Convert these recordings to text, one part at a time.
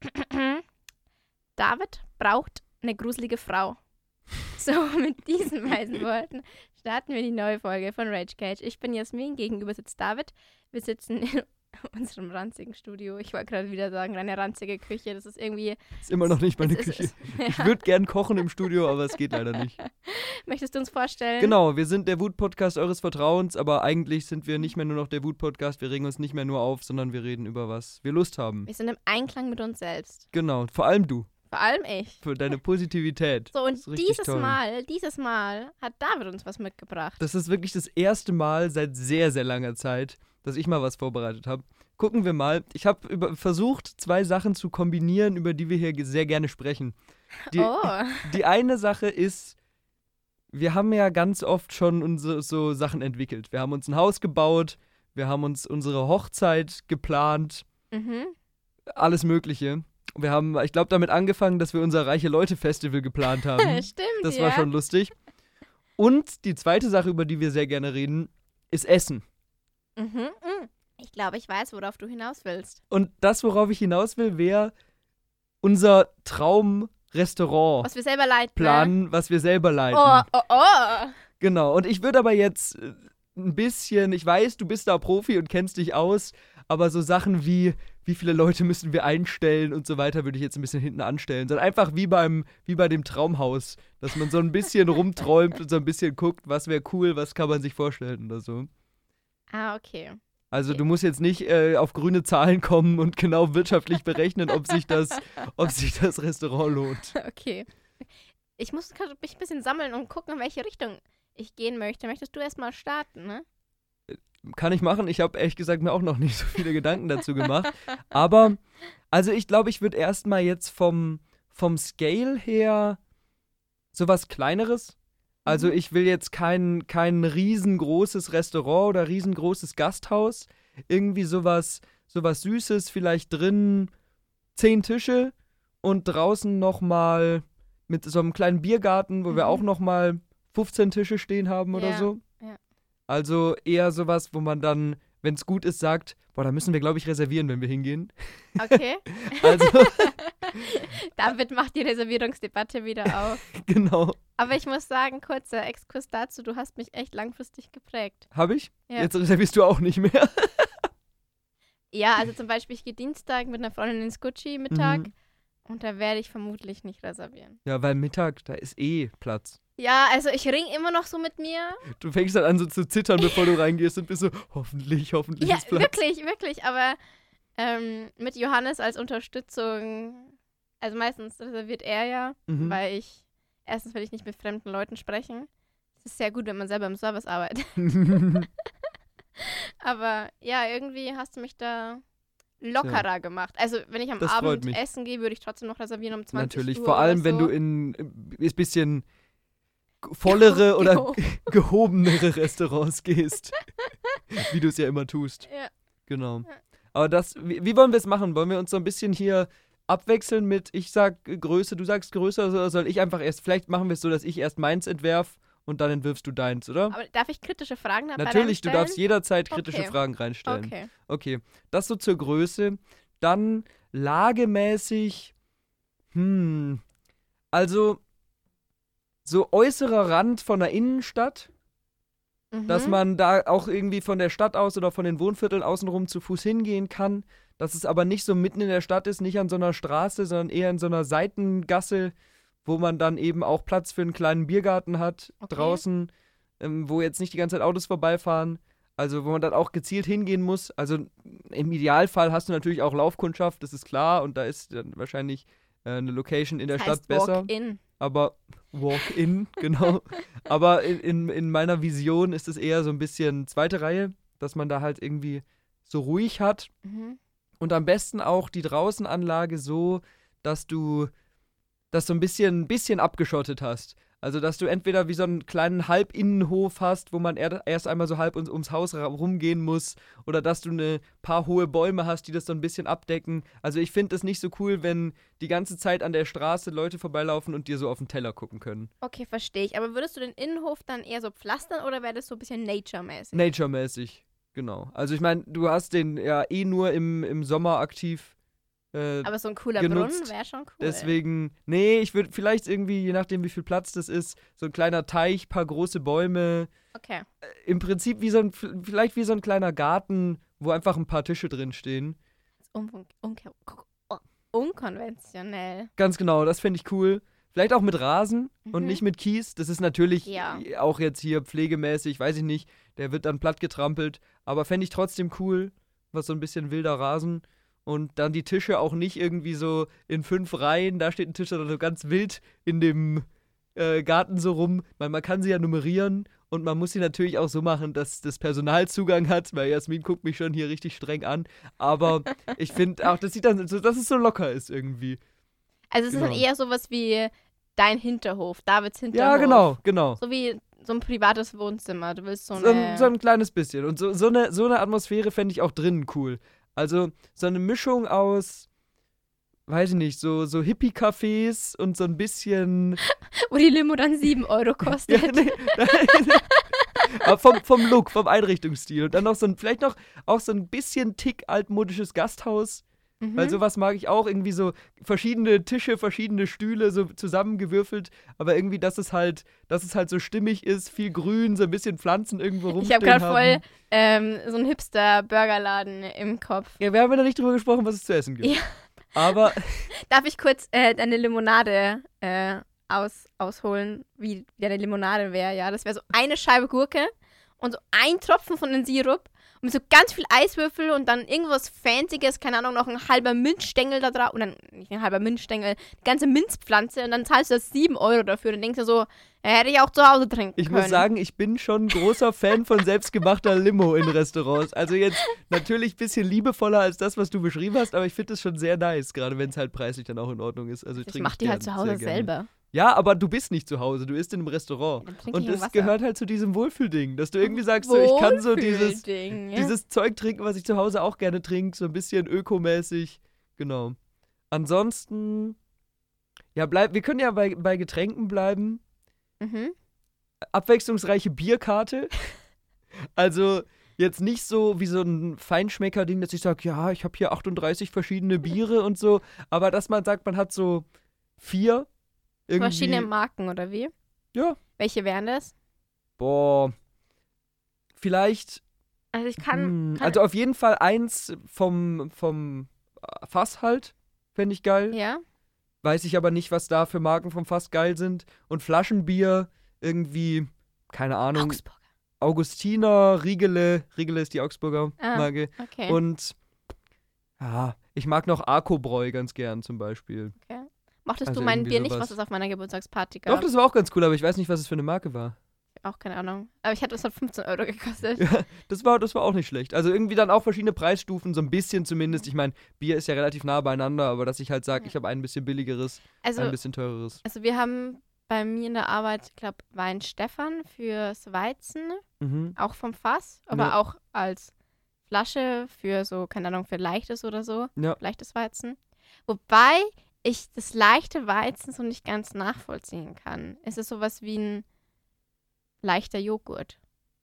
David braucht eine gruselige Frau. So, mit diesen weisen Worten starten wir die neue Folge von Rage Cage. Ich bin Jasmin, gegenüber sitzt David. Wir sitzen in unserem ranzigen Studio. Ich wollte gerade wieder sagen, eine ranzige Küche. Das ist irgendwie. Ist immer noch nicht meine ist- Küche. es- Ich würde gern kochen im Studio, aber es geht leider nicht. Möchtest du uns vorstellen? Genau, wir sind der Wut-Podcast eures Vertrauens, aber eigentlich sind wir nicht mehr nur noch der Wut-Podcast. Wir regen uns nicht mehr nur auf, sondern wir reden über was wir Lust haben. Wir sind im Einklang mit uns selbst. Genau, vor allem du, Vor allem ich. für deine Positivität. So, und ist dieses toll. Mal, dieses Mal hat David uns was mitgebracht. Das ist wirklich das erste Mal seit sehr, sehr langer Zeit, dass ich mal was vorbereitet habe. Gucken wir mal. Ich habe versucht, zwei Sachen zu kombinieren, über die wir hier sehr gerne sprechen. Die, oh, die eine Sache ist, wir haben ja ganz oft schon unsere, so Sachen entwickelt. Wir haben uns ein Haus gebaut, wir haben uns unsere Hochzeit geplant, mhm. alles Mögliche. Wir haben, ich glaube, damit angefangen, dass wir unser Reiche Leute Festival geplant haben. Stimmt, Das ja. war schon lustig. Und die zweite Sache, über die wir sehr gerne reden, ist Essen. Mhm. mhm. Ich glaube, ich weiß, worauf du hinaus willst. Und das, worauf ich hinaus will, wäre unser Traumrestaurant Was wir selber leiten. planen, was wir selber leiten. Ne? Oh, oh, oh. Genau. Und ich würde aber jetzt äh, ein bisschen, ich weiß, du bist da Profi und kennst dich aus, aber so Sachen wie, wie viele Leute müssen wir einstellen und so weiter, würde ich jetzt ein bisschen hinten anstellen. Sondern einfach wie beim, wie bei dem Traumhaus, dass man so ein bisschen rumträumt und so ein bisschen guckt, was wäre cool, was kann man sich vorstellen oder so. Ah, okay. Also Okay. du musst jetzt nicht äh, auf grüne Zahlen kommen und genau wirtschaftlich berechnen, ob sich das, ob sich das Restaurant lohnt. Okay. Ich muss mich ein bisschen sammeln und gucken, in welche Richtung ich gehen möchte. Möchtest du erstmal starten, ne? Kann ich machen. Ich habe ehrlich gesagt mir auch noch nicht so viele Gedanken dazu gemacht. Aber, also ich glaube, ich würde erstmal jetzt vom, vom Scale her sowas Kleineres. Also Mhm. ich will jetzt kein, kein riesengroßes Restaurant oder riesengroßes Gasthaus. Irgendwie sowas, sowas Süßes, vielleicht drin zehn Tische und draußen nochmal mit so einem kleinen Biergarten, wo wir Mhm. auch nochmal 15 Tische stehen haben oder Ja, so. ja. Also eher sowas, wo man dann, wenn es gut ist, sagt, boah, da müssen wir, glaube ich, reservieren, wenn wir hingehen. Okay. Also, Damit macht die Reservierungsdebatte wieder auf. genau. Aber ich muss sagen, kurzer Exkurs dazu, du hast mich echt langfristig geprägt. Habe ich? Ja. Jetzt reservierst du auch nicht mehr. Ja, also zum Beispiel, ich gehe Dienstag mit einer Freundin ins Gucci Mittag Mhm. und da werde ich vermutlich nicht reservieren. Ja, weil Mittag, da ist eh Platz. Ja, also ich ring immer noch so mit mir. Du fängst dann an so zu zittern, bevor du reingehst und bist so, hoffentlich, hoffentlich Ja, wirklich, wirklich. Aber ähm, mit Johannes als Unterstützung, also meistens reserviert er ja, Mhm. weil ich, erstens will ich nicht mit fremden Leuten sprechen. Es ist sehr gut, wenn man selber im Service arbeitet. Aber ja, irgendwie hast du mich da lockerer gemacht. Also wenn ich am Das Abend essen gehe, würde ich trotzdem noch reservieren um 20 Natürlich, Uhr vor allem, oder wenn so. du in ein bisschen vollere oder Gehoben. gehobenere Restaurants gehst. wie du es ja immer tust. Ja. Genau. Aber das, wie, wie wollen wir es machen? Wollen wir uns so ein bisschen hier abwechseln mit, ich sag Größe, du sagst Größe, oder soll ich einfach erst, vielleicht machen wir es so, dass ich erst meins entwerf und dann entwirfst du deins, oder? Aber darf ich kritische Fragen dabei Natürlich, du darfst jederzeit kritische Okay. Fragen reinstellen. Okay. Okay, das so zur Größe. Dann lagemäßig, hm, also so äußerer Rand von der Innenstadt, dass Mhm. man da auch irgendwie von der Stadt aus oder von den Wohnvierteln außenrum zu Fuß hingehen kann, dass es aber nicht so mitten in der Stadt ist, nicht an so einer Straße, sondern eher in so einer Seitengasse, wo man dann eben auch Platz für einen kleinen Biergarten hat Okay. draußen, ähm, wo jetzt nicht die ganze Zeit Autos vorbeifahren. Also wo man dann auch gezielt hingehen muss. Also im Idealfall hast du natürlich auch Laufkundschaft, das ist klar. Und da ist dann wahrscheinlich äh, eine Location in der das Stadt heißt besser. Walk-in. Aber Walk-in, genau. Aber in, in, in meiner Vision ist es eher so ein bisschen zweite Reihe, dass man da halt irgendwie so ruhig hat. Mhm. Und am besten auch die Draußenanlage so, dass du das so ein bisschen, ein bisschen abgeschottet hast. Also, dass du entweder wie so einen kleinen Halbinnenhof hast, wo man er, erst einmal so halb ums, Haus rumgehen muss, oder dass du ein paar hohe Bäume hast, die das so ein bisschen abdecken. Also, ich finde es nicht so cool, wenn die ganze Zeit an der Straße Leute vorbeilaufen und dir so auf den Teller gucken können. Okay, verstehe ich. Aber würdest du den Innenhof dann eher so pflastern oder wäre das so ein bisschen Nature-mäßig? Nature-mäßig, genau. Also, ich meine, du hast den ja eh nur im, im Sommer aktiv Äh, Aber so ein cooler genutzt. Brunnen wäre schon cool. Deswegen, nee, ich würde vielleicht irgendwie, je nachdem, wie viel Platz das ist, so ein kleiner Teich, paar große Bäume. Okay. Im Prinzip wie so ein, vielleicht wie so ein kleiner Garten, wo einfach ein paar Tische drin stehen. Un un un unkonventionell. Ganz genau, das fände ich cool. Vielleicht auch mit Rasen und Mhm. nicht mit Kies. Das ist natürlich Ja. auch jetzt hier pflegemäßig, weiß ich nicht. Der wird dann platt getrampelt. Aber fände ich trotzdem cool, was so ein bisschen wilder Rasen. Und dann die Tische auch nicht irgendwie so in fünf Reihen. Da steht ein Tisch, sondern so ganz wild in dem äh, Garten so rum. Weil man kann sie ja nummerieren und man muss sie natürlich auch so machen, dass das Personal Zugang hat. Weil Jasmin guckt mich schon hier richtig streng an. Aber ich finde auch, das sieht dann so, dass es so locker ist irgendwie. Also es ist dann Genau. eher sowas wie dein Hinterhof, Davids Hinterhof. Ja, genau, genau. So wie so ein privates Wohnzimmer. Du willst so So eine... ein, so ein kleines bisschen. Und so, so, eine, so eine Atmosphäre fände ich auch drinnen cool. Also so eine Mischung aus, weiß ich nicht, so, so Hippie-Cafés und so ein bisschen. wo die Limo dann 7 Euro kostet. Ja, nee, Aber vom, vom Look, vom Einrichtungsstil. Und dann noch so ein, vielleicht noch auch so ein bisschen tick altmodisches Gasthaus. Mhm. Weil sowas mag ich auch. Irgendwie so verschiedene Tische, verschiedene Stühle so zusammengewürfelt. Aber irgendwie, dass es halt, dass es halt so stimmig ist, viel Grün, so ein bisschen Pflanzen irgendwo ich rumstehen habe gerade haben. voll ähm, so einen Hipster-Burgerladen im Kopf. Ja, wir haben ja noch nicht drüber gesprochen, was es zu essen gibt. Ja. Aber Darf ich kurz äh, deine Limonade äh, aus, ausholen, wie deine Limonade wäre? Ja, das wäre so eine Scheibe Gurke und so ein Tropfen von dem Sirup und so ganz viel Eiswürfel und dann irgendwas Fancyes, keine Ahnung, noch ein halber Minzstängel da drauf. Und dann, nicht ein halber Minzstängel, die ganze Minzpflanze und dann zahlst du das 7 Euro dafür. Und denkst du so, hätte ich auch zu Hause trinken ich können. muss sagen, ich bin schon großer Fan von selbstgemachter Limo in Restaurants. Also jetzt natürlich ein bisschen liebevoller als das, was du beschrieben hast, aber ich finde es schon sehr nice, gerade wenn es halt preislich dann auch in Ordnung ist. Also ich ich trinke mach die halt zu Hause selber. Ja, aber du bist nicht zu Hause, du isst in einem Restaurant. Und Wasser. gehört halt zu diesem Wohlfühlding, dass du irgendwie sagst, so, ich kann so dieses, dieses Zeug trinken, was ich zu Hause auch gerne trinke, so ein bisschen ökomäßig. Genau. Ansonsten, ja, bleib, wir können ja bei, bei Getränken bleiben. Mhm. Abwechslungsreiche Bierkarte. Also jetzt nicht so wie so ein Feinschmecker-Ding, dass ich sage, ja, ich habe hier 38 verschiedene Biere und so, aber dass man sagt, man hat so vier. Irgendwie, Verschiedene Marken, oder wie? Ja. Welche wären das? Boah. Vielleicht Also ich kann. Hm, kann also auf jeden Fall eins vom, vom Fass halt. Fände ich geil. ja. Weiß ich aber nicht, was da für Marken vom Fass geil sind. Und Flaschenbier irgendwie, keine Ahnung, Augsburger. Augustiner, Riegele. Riegele ist die Augsburger Ah, Marke. Okay. Und ja, ich mag noch Arkobräu ganz gern zum Beispiel. Mochtest also du mein Bier nicht, sowas. was es auf meiner Geburtstagsparty gab? Doch, das war auch ganz cool, aber ich weiß nicht, was es für eine Marke war. auch keine Ahnung. Aber ich hatte das hat 15 Euro gekostet. Ja, das war, das war auch nicht schlecht. Also irgendwie dann auch verschiedene Preisstufen, so ein bisschen zumindest. Ich meine, Bier ist ja relativ nah beieinander, aber dass ich halt sage, Ja. ich habe ein bisschen billigeres, Also, ein bisschen teureres. also wir haben bei mir in der Arbeit, ich glaube, Wein Stefan fürs Weizen, Mhm. auch vom Fass, aber Ja. auch als Flasche für so, keine Ahnung, für leichtes oder so. Ja. Leichtes Weizen. Wobei ich das leichte Weizen so nicht ganz nachvollziehen kann. Es ist sowas wie ein leichter Joghurt.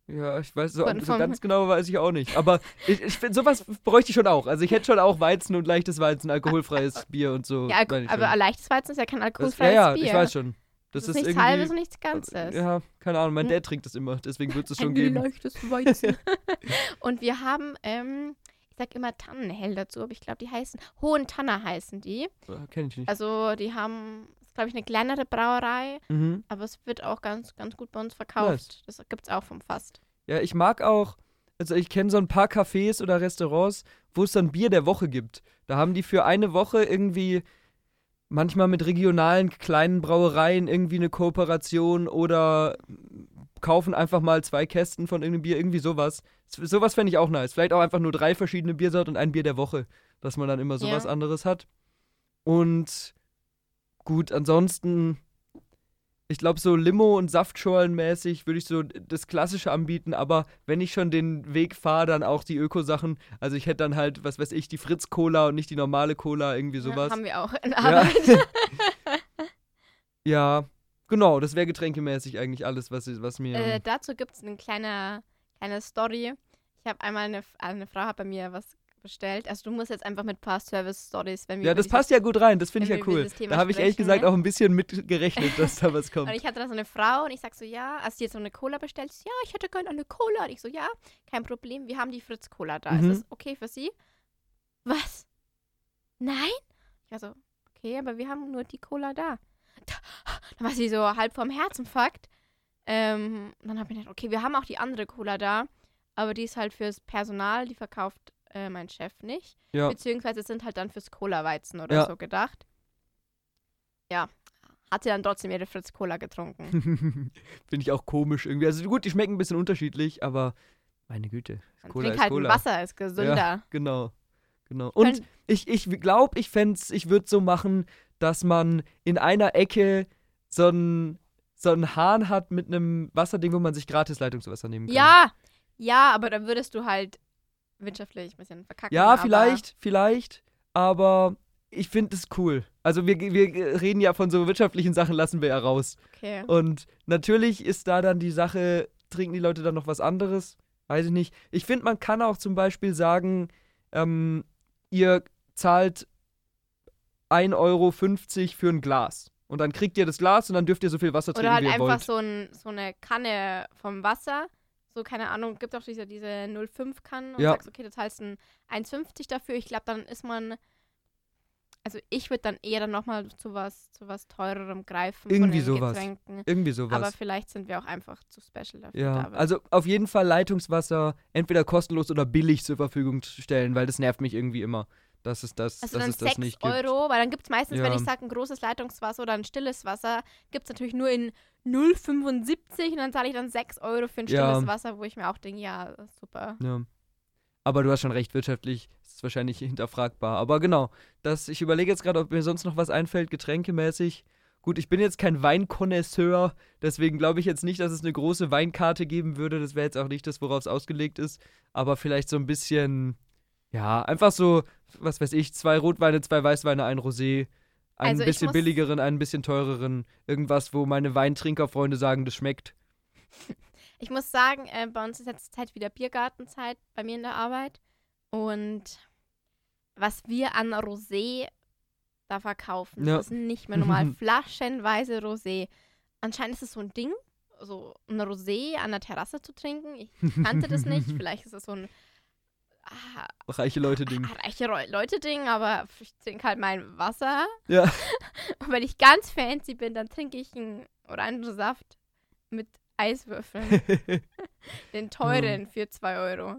Ja, ich weiß, so, Von- so ganz genau weiß ich auch nicht. Aber ich, ich finde, sowas bräuchte ich schon auch. Also ich hätte schon auch Weizen und leichtes Weizen, alkoholfreies Bier und so. Ja, Alko aber leichtes Weizen ist ja kein das, alkoholfreies ja, ja, Bier. ich weiß schon. Das, Das, ist, nichts irgendwie, halbes und nichts Ganzes. Ja, keine Ahnung, mein Hm. Dad trinkt das immer, deswegen wird es schon Ein geben. leichtes Weizen. und wir haben, ähm, ich sag immer Tannenhell dazu, aber ich glaube, die heißen, Hohen Tanner heißen die. Kenne ich nicht. Also die haben, glaube ich eine kleinere Brauerei, Mhm. aber es wird auch ganz, ganz gut bei uns verkauft. Das gibt es auch vom Fast. Ja, ich mag auch, also ich kenne so ein paar Cafés oder Restaurants, wo es dann Bier der Woche gibt. Da haben die für eine Woche irgendwie manchmal mit regionalen kleinen Brauereien irgendwie eine Kooperation oder kaufen einfach mal zwei Kästen von irgendeinem Bier, irgendwie sowas. Sowas fände ich auch nice. Vielleicht auch einfach nur drei verschiedene Biersorten und ein Bier der Woche, dass man dann immer sowas Ja. anderes hat. Und gut, ansonsten, ich glaube, so Limo- und Saftschorlen-mäßig würde ich so das Klassische anbieten, aber wenn ich schon den Weg fahre, dann auch die Öko-Sachen. Also ich hätte dann halt, was weiß ich, die Fritz-Cola und nicht die normale Cola, irgendwie sowas. Ja, haben wir auch in Ja. Arbeit. Ja, genau, das wäre getränkemäßig eigentlich alles, was, was mir. Äh, dazu gibt es eine kleine, kleine Story. Ich habe einmal eine, eine Frau hat bei mir was bestellt. Also du musst jetzt einfach mit Past Service Stories, wenn wir Ja, das passt ja gut rein. Das finde ich ja cool. Da habe ich ehrlich gesagt ne? auch ein bisschen mit gerechnet, dass da was kommt. Und ich hatte da so eine Frau und ich sag so, ja, also die jetzt so eine Cola bestellt. Ja, ich hätte gerne eine Cola. Und ich so, ja, kein Problem, wir haben die Fritz Cola da. Mhm. Ist das okay für Sie? Was? Nein? Ich war so, okay, aber wir haben nur die Cola da. Dann war sie so halb vom Herzinfarkt. Ähm, dann habe ich gedacht, okay, wir haben auch die andere Cola da, aber die ist halt fürs Personal, die verkauft äh, mein Chef nicht. Ja. Beziehungsweise sind halt dann fürs Cola-Weizen oder Ja. so gedacht. Ja, hat sie dann trotzdem ihre Fritz Cola getrunken. Finde ich auch komisch irgendwie. Also gut, die schmecken ein bisschen unterschiedlich, aber meine Güte. Man Cola trinkt ist halt Cola. Wasser, ist gesünder. Genau. Genau. Und ich, ich glaube, ich fänd's, ich würde so machen, dass man in einer Ecke so einen so einen Hahn hat mit einem Wasserding, wo man sich gratis Leitungswasser nehmen kann. ja, ja, aber dann würdest du halt wirtschaftlich ein bisschen verkacken. Ja, aber vielleicht, vielleicht, aber ich finde es cool. Also wir, wir reden ja von so wirtschaftlichen Sachen, lassen wir ja raus. Okay. Und natürlich ist da dann die Sache, trinken die Leute dann noch was anderes? Weiß ich nicht. Ich finde, man kann auch zum Beispiel sagen, ähm, ihr zahlt 1,50 Euro für ein Glas. Und dann kriegt ihr das Glas und dann dürft ihr so viel Wasser trinken, Oder halt wie ihr einfach wollt. so, ein, so eine Kanne vom Wasser. So, keine Ahnung, gibt auch diese, diese 05-Kannen und Ja. sagst, okay, du zahlst ein 1,50 dafür. Ich glaube, dann ist man. Also ich würde dann eher dann nochmal zu was, zu was teurerem greifen Irgendwie sowas. Getränken. Irgendwie sowas. Aber vielleicht sind wir auch einfach zu special dafür. Ja, David. also auf jeden Fall Leitungswasser entweder kostenlos oder billig zur Verfügung zu stellen, weil das nervt mich irgendwie immer, dass es das, Also dass dann es das 6 nicht gibt. Euro, weil dann gibt es meistens, wenn Ja. ich sage, ein großes Leitungswasser oder ein stilles Wasser, gibt es natürlich nur in 0,75 und dann zahle ich dann 6 Euro für ein Ja. stilles Wasser, wo ich mir auch denke, ja, super. Ja. Aber du hast schon recht, wirtschaftlich ist es wahrscheinlich hinterfragbar. Aber genau, das, ich überlege jetzt gerade, ob mir sonst noch was einfällt, getränkemäßig. Gut, ich bin jetzt kein Weinkonnoisseur, deswegen glaube ich jetzt nicht, dass es eine große Weinkarte geben würde. Das wäre jetzt auch nicht das, worauf es ausgelegt ist. Aber vielleicht so ein bisschen, ja, einfach so, was weiß ich, zwei Rotweine, zwei Weißweine, ein Rosé. Einen Also bisschen billigeren, einen bisschen teureren. Irgendwas, wo meine Weintrinkerfreunde sagen, das schmeckt. Ich muss sagen, äh, bei uns ist jetzt Zeit wieder Biergartenzeit bei mir in der Arbeit. Und was wir an Rosé da verkaufen, Ja. das ist nicht mehr normal. Flaschenweise Rosé. Anscheinend ist es so ein Ding, so ein Rosé an der Terrasse zu trinken. Ich kannte das nicht. Vielleicht ist es so ein ah, Reiche Leute-Ding. reiche Reu- Leute-Ding, aber ich trinke halt mein Wasser. Ja. Und wenn ich ganz fancy bin, dann trinke ich einen Orangensaft mit Eiswürfeln. Den teuren für 2 Euro.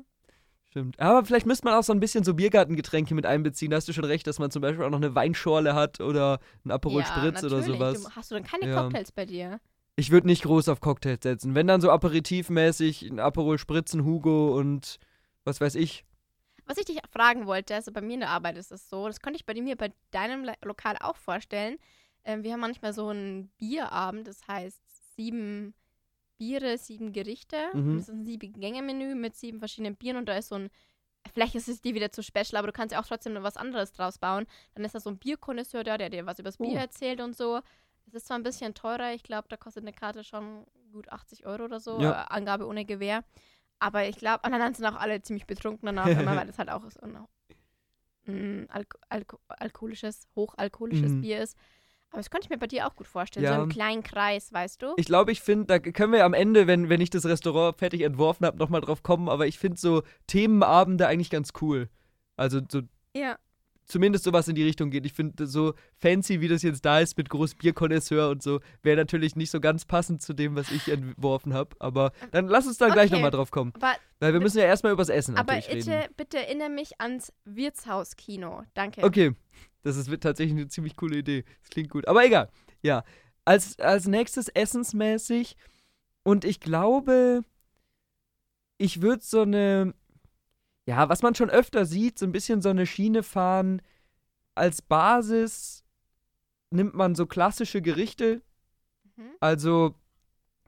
Stimmt. Aber vielleicht müsste man auch so ein bisschen so Biergartengetränke mit einbeziehen. Da hast du schon recht, dass man zum Beispiel auch noch eine Weinschorle hat oder ein Aperol ja, Spritz oder natürlich. sowas. Du, hast du dann keine Ja. Cocktails bei dir? Ich würde nicht groß auf Cocktails setzen. Wenn dann so aperitivmäßig ein Aperol Spritz, ein Hugo und was weiß ich. Was ich dich fragen wollte, also bei mir in der Arbeit ist es so, das konnte ich bei mir bei deinem Lokal auch vorstellen. Ähm, wir haben manchmal so einen Bierabend, das heißt sieben Biere, sieben Gerichte. Mhm. Das ist ein sieben Gänge-Menü mit sieben verschiedenen Bieren und da ist so ein, vielleicht ist es dir wieder zu special, aber du kannst ja auch trotzdem noch was anderes draus bauen. Dann ist da so ein Bierkonnoisseur da, der dir was übers Bier Oh. erzählt und so. Es ist zwar ein bisschen teurer, ich glaube, da kostet eine Karte schon gut 80 Euro oder so, Ja. äh, Angabe ohne Gewehr. Aber ich glaube, und dann sind auch alle ziemlich betrunken danach, immer, weil das halt auch so ein mm, alko alko alkoholisches, hochalkoholisches Mhm. Bier ist. Aber das könnte ich mir bei dir auch gut vorstellen, Ja. so im kleinen Kreis, weißt du? Ich glaube, ich finde, da können wir am Ende, wenn, wenn ich das Restaurant fertig entworfen habe, nochmal drauf kommen. Aber ich finde so Themenabende eigentlich ganz cool. Also so ja. Zumindest sowas in die Richtung geht. Ich finde, so fancy, wie das jetzt da ist, mit groß Bierkonnoisseur und so, wäre natürlich nicht so ganz passend zu dem, was ich entworfen habe. Aber dann lass uns da gleich Okay. nochmal drauf kommen. Aber, Weil wir müssen ja erstmal übers Essen aber natürlich bitte, reden. bitte erinnere mich ans Wirtshauskino. Danke. Okay, das ist tatsächlich eine ziemlich coole Idee. Das klingt gut. Aber egal. Ja. Als, als nächstes essensmäßig. Und ich glaube, ich würde so eine. Ja, was man schon öfter sieht, so ein bisschen so eine Schiene fahren. Als Basis nimmt man so klassische Gerichte. Mhm. Also,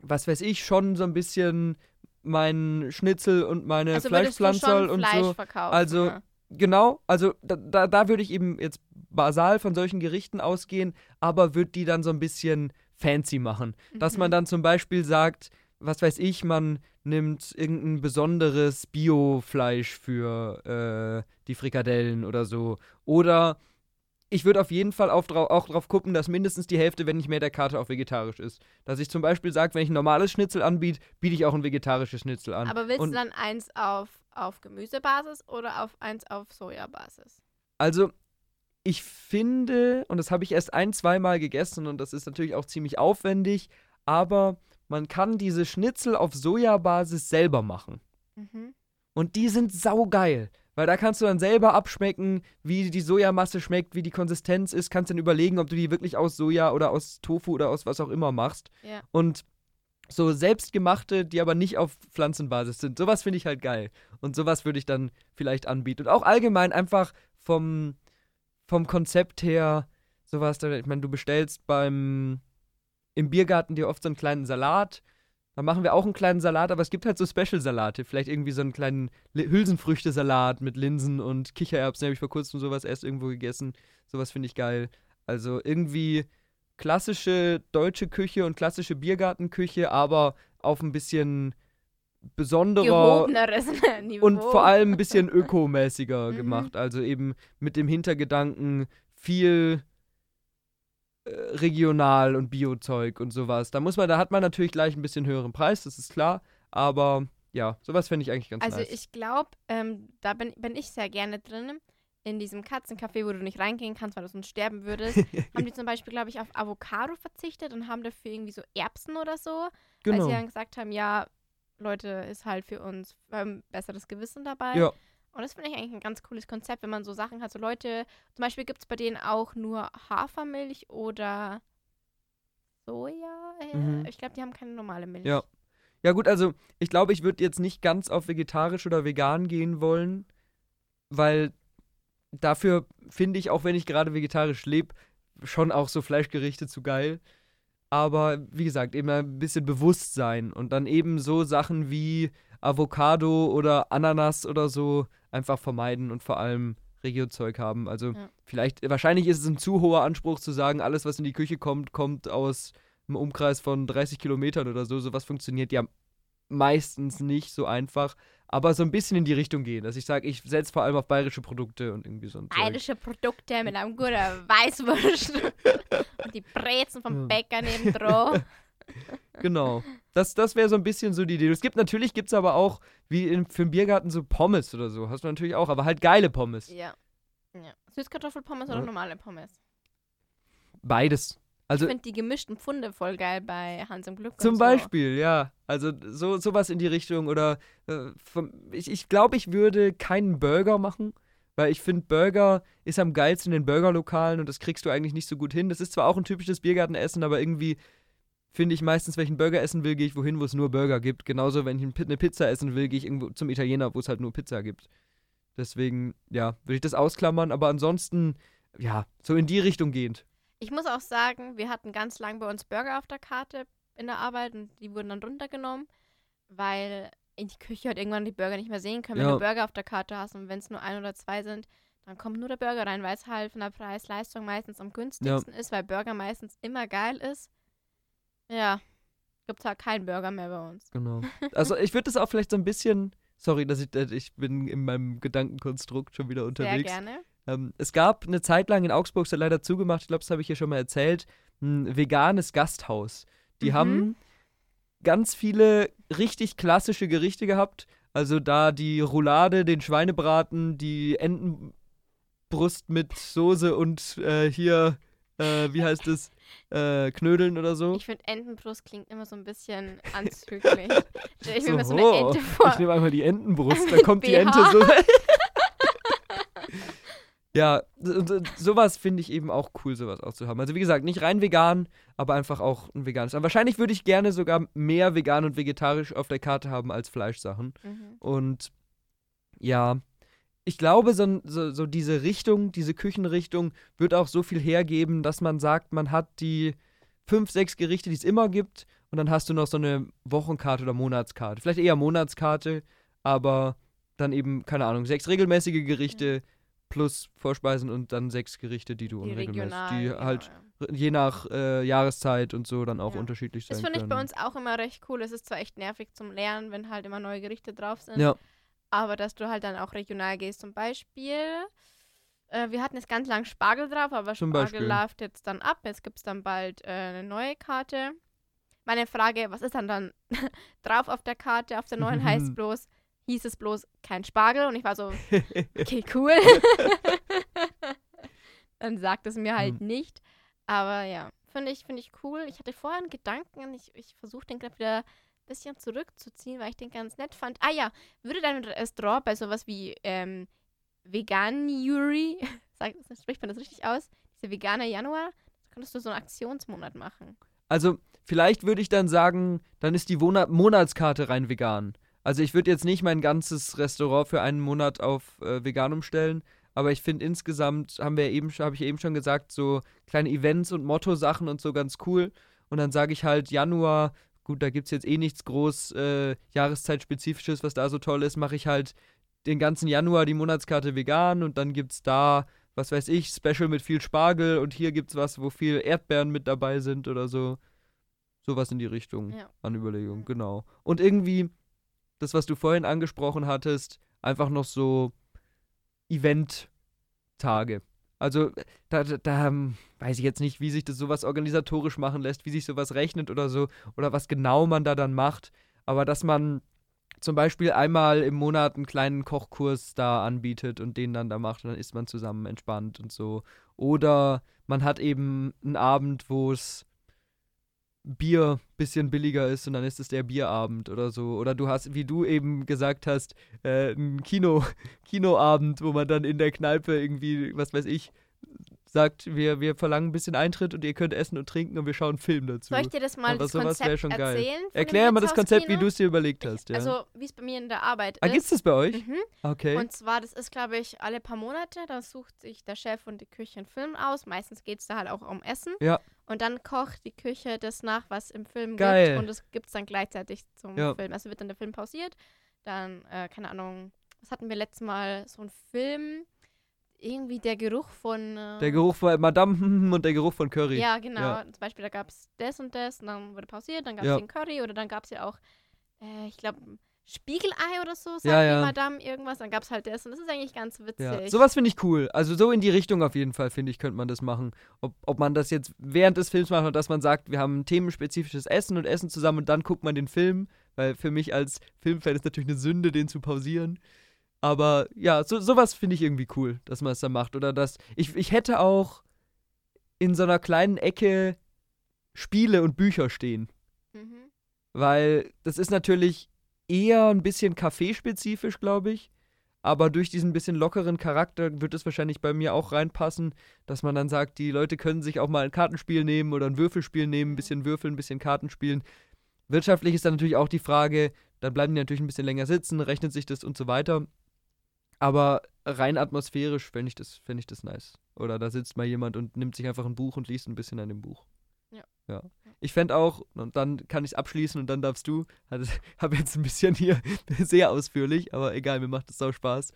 was weiß ich, schon so ein bisschen mein Schnitzel und meine Also Fleischpflanzerl und Fleisch so. verkaufen. Also, ne? Genau, also da, da, würde ich eben jetzt basal von solchen Gerichten ausgehen, aber würde die dann so ein bisschen fancy machen. Dass man Mhm. dann zum Beispiel sagt, was weiß ich, man nimmt irgendein besonderes Biofleisch für äh, die Frikadellen oder so. Oder ich würde auf jeden Fall auch, auch darauf gucken, dass mindestens die Hälfte, wenn nicht mehr der Karte, auch vegetarisch ist. Dass ich zum Beispiel sage, wenn ich ein normales Schnitzel anbiete, biete ich auch ein vegetarisches Schnitzel an. Aber willst Und du dann eins auf, auf Gemüsebasis oder auf eins auf Sojabasis? Also, ich finde, und das habe ich erst ein, zweimal gegessen und das ist natürlich auch ziemlich aufwendig, aber man kann diese Schnitzel auf Sojabasis selber machen. Mhm. Und die sind saugeil. Weil da kannst du dann selber abschmecken, wie die Sojamasse schmeckt, wie die Konsistenz ist. Kannst dann überlegen, ob du die wirklich aus Soja oder aus Tofu oder aus was auch immer machst. Ja. Und so selbstgemachte, die aber nicht auf Pflanzenbasis sind. Sowas finde ich halt geil. Und sowas würde ich dann vielleicht anbieten. Und auch allgemein einfach vom, vom Konzept her, sowas, ich meine, du bestellst beim im Biergarten dir oft so einen kleinen Salat dann machen wir auch einen kleinen Salat, aber es gibt halt so Special-Salate. Vielleicht irgendwie so einen kleinen Hülsenfrüchte-Salat mit Linsen und Kichererbsen. Den habe ich vor kurzem sowas erst irgendwo gegessen. Sowas finde ich geil. Also irgendwie klassische deutsche Küche und klassische Biergartenküche, aber auf ein bisschen besonderer Niveau. und vor allem ein bisschen ökomäßiger mhm. gemacht. Also eben mit dem Hintergedanken viel regional und Biozeug und sowas. Da muss man, da hat man natürlich gleich ein bisschen höheren Preis, das ist klar. Aber ja, sowas fände ich eigentlich ganz also nice. Also ich glaube, ähm, da bin, bin ich sehr gerne drin. In diesem Katzencafé, wo du nicht reingehen kannst, weil du sonst sterben würdest, haben die zum Beispiel, glaube ich, auf Avocado verzichtet und haben dafür irgendwie so Erbsen oder so. Genau. Weil sie dann gesagt haben, ja, Leute, ist halt für uns ähm, besseres Gewissen dabei. Ja. Und das finde ich eigentlich ein ganz cooles Konzept, wenn man so Sachen hat. So Leute, zum Beispiel gibt es bei denen auch nur Hafermilch oder Soja. Äh, mhm. Ich glaube, die haben keine normale Milch. Ja. Ja, gut, also ich glaube, ich würde jetzt nicht ganz auf vegetarisch oder vegan gehen wollen, weil dafür finde ich, auch wenn ich gerade vegetarisch lebe, schon auch so Fleischgerichte zu geil. Aber wie gesagt, eben ein bisschen Bewusstsein und dann eben so Sachen wie Avocado oder Ananas oder so einfach vermeiden und vor allem Regiozeug haben. Also ja. vielleicht, wahrscheinlich ist es ein zu hoher Anspruch zu sagen, alles, was in die Küche kommt, kommt aus einem Umkreis von 30 Kilometern oder so. Sowas funktioniert ja meistens nicht so einfach. Aber so ein bisschen in die Richtung gehen, dass ich sage, ich setze vor allem auf bayerische Produkte und irgendwie so ein Bayerische. Produkte mit einem guten Weißwurst und die Brezen vom Bäcker neben drauf. genau. Das, das wäre so ein bisschen so die Idee. Es gibt natürlich, gibt es aber auch, wie in, für den Biergarten, so Pommes oder so. Hast du natürlich auch, aber halt geile Pommes. Ja. ja. Süßkartoffelpommes ja. oder normale Pommes? Beides. Also, ich finde die gemischten Pfunde voll geil bei Hans im Glück. Zum so. Beispiel, ja. Also so sowas in die Richtung. Oder äh, vom, ich, ich glaube, ich würde keinen Burger machen, weil ich finde, Burger ist am geilsten in den Burgerlokalen und das kriegst du eigentlich nicht so gut hin. Das ist zwar auch ein typisches Biergartenessen, aber irgendwie finde ich meistens, wenn ich einen Burger essen will, gehe ich wohin, wo es nur Burger gibt. Genauso, wenn ich eine Pizza essen will, gehe ich irgendwo zum Italiener, wo es halt nur Pizza gibt. Deswegen, ja, würde ich das ausklammern, aber ansonsten, ja, so in die Richtung gehend. Ich muss auch sagen, wir hatten ganz lang bei uns Burger auf der Karte in der Arbeit und die wurden dann runtergenommen, weil in die Küche halt irgendwann die Burger nicht mehr sehen können, wenn ja. du Burger auf der Karte hast und wenn es nur ein oder zwei sind, dann kommt nur der Burger rein, weil es halt von der Preis-Leistung meistens am günstigsten ja. ist, weil Burger meistens immer geil ist. Ja. Gibt halt keinen Burger mehr bei uns. Genau. Also ich würde das auch vielleicht so ein bisschen. Sorry, dass ich, ich bin in meinem Gedankenkonstrukt schon wieder unterwegs. Sehr gerne. Ähm, es gab eine Zeit lang in Augsburg, ist ja leider zugemacht, ich glaube, das habe ich hier schon mal erzählt, ein veganes Gasthaus. Die mhm. haben ganz viele richtig klassische Gerichte gehabt. Also da die Roulade, den Schweinebraten, die Entenbrust mit Soße und äh, hier, äh, wie heißt es? äh, Knödeln oder so. Ich finde Entenbrust klingt immer so ein bisschen anzüglich. ich so, mir so eine Ente vor. Ich nehme einmal die Entenbrust, dann kommt die Ente so. ja, sowas finde ich eben auch cool, sowas auch zu haben. Also wie gesagt, nicht rein vegan, aber einfach auch ein veganes. Aber wahrscheinlich würde ich gerne sogar mehr vegan und vegetarisch auf der Karte haben als Fleischsachen. Mhm. Und ja, ich glaube, so, so, so, diese Richtung, diese Küchenrichtung wird auch so viel hergeben, dass man sagt, man hat die fünf, sechs Gerichte, die es immer gibt, und dann hast du noch so eine Wochenkarte oder Monatskarte. Vielleicht eher Monatskarte, aber dann eben, keine Ahnung, sechs regelmäßige Gerichte plus Vorspeisen und dann sechs Gerichte, die du Die unregelmäßig, regional. die genau, halt ja. je nach äh, Jahreszeit und so dann auch Ja. unterschiedlich sein Das finde ich bei uns auch immer recht cool. Es ist zwar echt nervig zum Lernen, wenn halt immer neue Gerichte drauf sind. Ja, Aber dass du halt dann auch regional gehst. Zum Beispiel, äh, wir hatten jetzt ganz lang Spargel drauf, aber Zum Spargel Beispiel. läuft jetzt dann ab. Jetzt gibt es dann bald äh, eine neue Karte. Meine Frage, was ist dann dann drauf auf der Karte? Auf der neuen heißt bloß, hieß es bloß kein Spargel. Und ich war so, okay, cool. dann sagt es mir halt Hm. nicht. Aber ja, finde ich, finde ich cool. Ich hatte vorher einen Gedanken, ich, ich versuche den gerade wieder ein bisschen zurückzuziehen, weil ich den ganz nett fand. Ah ja, würde dein Restaurant bei sowas wie ähm, Veganuary, spricht man das richtig aus? Diese veganer Januar, könntest du so einen Aktionsmonat machen. Also, vielleicht würde ich dann sagen, dann ist die Monatskarte rein vegan. Also, ich würde jetzt nicht mein ganzes Restaurant für einen Monat auf äh, vegan umstellen, aber ich finde insgesamt, haben wir eben, habe ich eben schon gesagt, so kleine Events und Motto-Sachen und so ganz cool. Und dann sage ich halt Januar, gut, da gibt es jetzt eh nichts groß äh, Jahreszeitspezifisches, was da so toll ist, mache ich halt den ganzen Januar die Monatskarte vegan und dann gibt es da, was weiß ich, Special mit viel Spargel und hier gibt es was, wo viel Erdbeeren mit dabei sind oder so. Sowas in die Richtung Ja. an Überlegung, genau. Und irgendwie, das, was du vorhin angesprochen hattest, einfach noch so Event-Tage. Also, da, da, da ähm, weiß ich jetzt nicht, wie sich das sowas organisatorisch machen lässt, wie sich sowas rechnet oder so, oder was genau man da dann macht. Aber dass man zum Beispiel einmal im Monat einen kleinen Kochkurs da anbietet und den dann da macht und dann ist man zusammen entspannt und so. Oder man hat eben einen Abend, wo es Bier bisschen billiger ist und dann ist es der Bierabend oder so. Oder du hast, wie du eben gesagt hast, äh, einen Kino, Kinoabend, wo man dann in der Kneipe irgendwie, was weiß ich, sagt, wir, wir verlangen ein bisschen Eintritt und ihr könnt essen und trinken und wir schauen einen Film dazu. Soll ich dir das mal Aber das Konzept schon geil. erzählen? Erklär mal das Konzept, wie du es dir überlegt hast. Ja. Also, wie es bei mir in der Arbeit ah, ist. gibt's das bei euch? Mhm. Okay. Und zwar, das ist, glaube ich, alle paar Monate. Da sucht sich der Chef und die Küche einen Film aus. Meistens geht es da halt auch um Essen. Ja. Und dann kocht die Küche das nach, was im Film Geil. gibt. Und das gibt es dann gleichzeitig zum Ja. Film. Also wird dann der Film pausiert. Dann, äh, keine Ahnung, was hatten wir letztes Mal? So ein Film. Irgendwie der Geruch von. Äh, der Geruch von Madame und der Geruch von Curry. Ja, genau. Ja. Zum Beispiel, da gab es das und das und dann wurde pausiert, dann gab es Ja. den Curry oder dann gab es ja auch, äh, ich glaube, Spiegelei oder so, sagt Ja, die ja. Madame irgendwas. Dann gab es halt das und das ist eigentlich ganz witzig. Ja, sowas finde ich cool. Also so in die Richtung auf jeden Fall, finde ich, könnte man das machen. Ob, ob man das jetzt während des Films macht oder dass man sagt, wir haben ein themenspezifisches Essen und essen zusammen und dann guckt man den Film. Weil für mich als Filmfan ist natürlich eine Sünde, den zu pausieren. Aber ja, so, sowas finde ich irgendwie cool, dass man es da macht. Oder dass. Ich, ich hätte auch in so einer kleinen Ecke Spiele und Bücher stehen. Mhm. Weil das ist natürlich eher ein bisschen kaffeespezifisch, glaube ich. Aber durch diesen bisschen lockeren Charakter wird es wahrscheinlich bei mir auch reinpassen, dass man dann sagt, die Leute können sich auch mal ein Kartenspiel nehmen oder ein Würfelspiel nehmen, ein bisschen würfeln, ein bisschen Karten spielen. Wirtschaftlich ist dann natürlich auch die Frage, dann bleiben die natürlich ein bisschen länger sitzen, rechnet sich das und so weiter. Aber rein atmosphärisch fände ich, das, fänd ich das nice. Oder da sitzt mal jemand und nimmt sich einfach ein Buch und liest ein bisschen an dem Buch. Ja. Ja. Ich fände auch, und dann kann ich es abschließen und dann darfst du, habe jetzt ein bisschen hier sehr ausführlich, aber egal, mir macht es sau Spaß.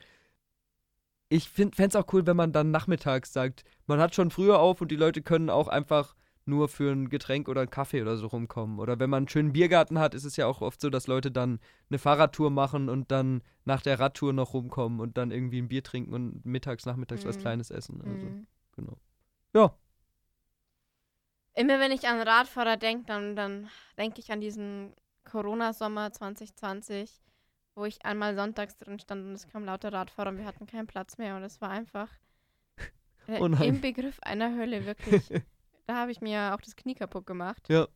Ich fände es auch cool, wenn man dann nachmittags sagt, man hat schon früher auf und die Leute können auch einfach nur für ein Getränk oder einen Kaffee oder so rumkommen. Oder wenn man einen schönen Biergarten hat, ist es ja auch oft so, dass Leute dann eine Fahrradtour machen und dann nach der Radtour noch rumkommen und dann irgendwie ein Bier trinken und mittags, nachmittags was Mhm. Kleines essen. Also, Mhm. genau. Ja, Immer wenn ich an Radfahrer denke, dann, dann denke ich an diesen Corona-Sommer 2020, wo ich einmal sonntags drin stand und es kamen lauter Radfahrer und wir hatten keinen Platz mehr und es war einfach äh, Oh im Begriff einer Hölle, wirklich. da habe ich mir auch das Knie kaputt gemacht. Ja.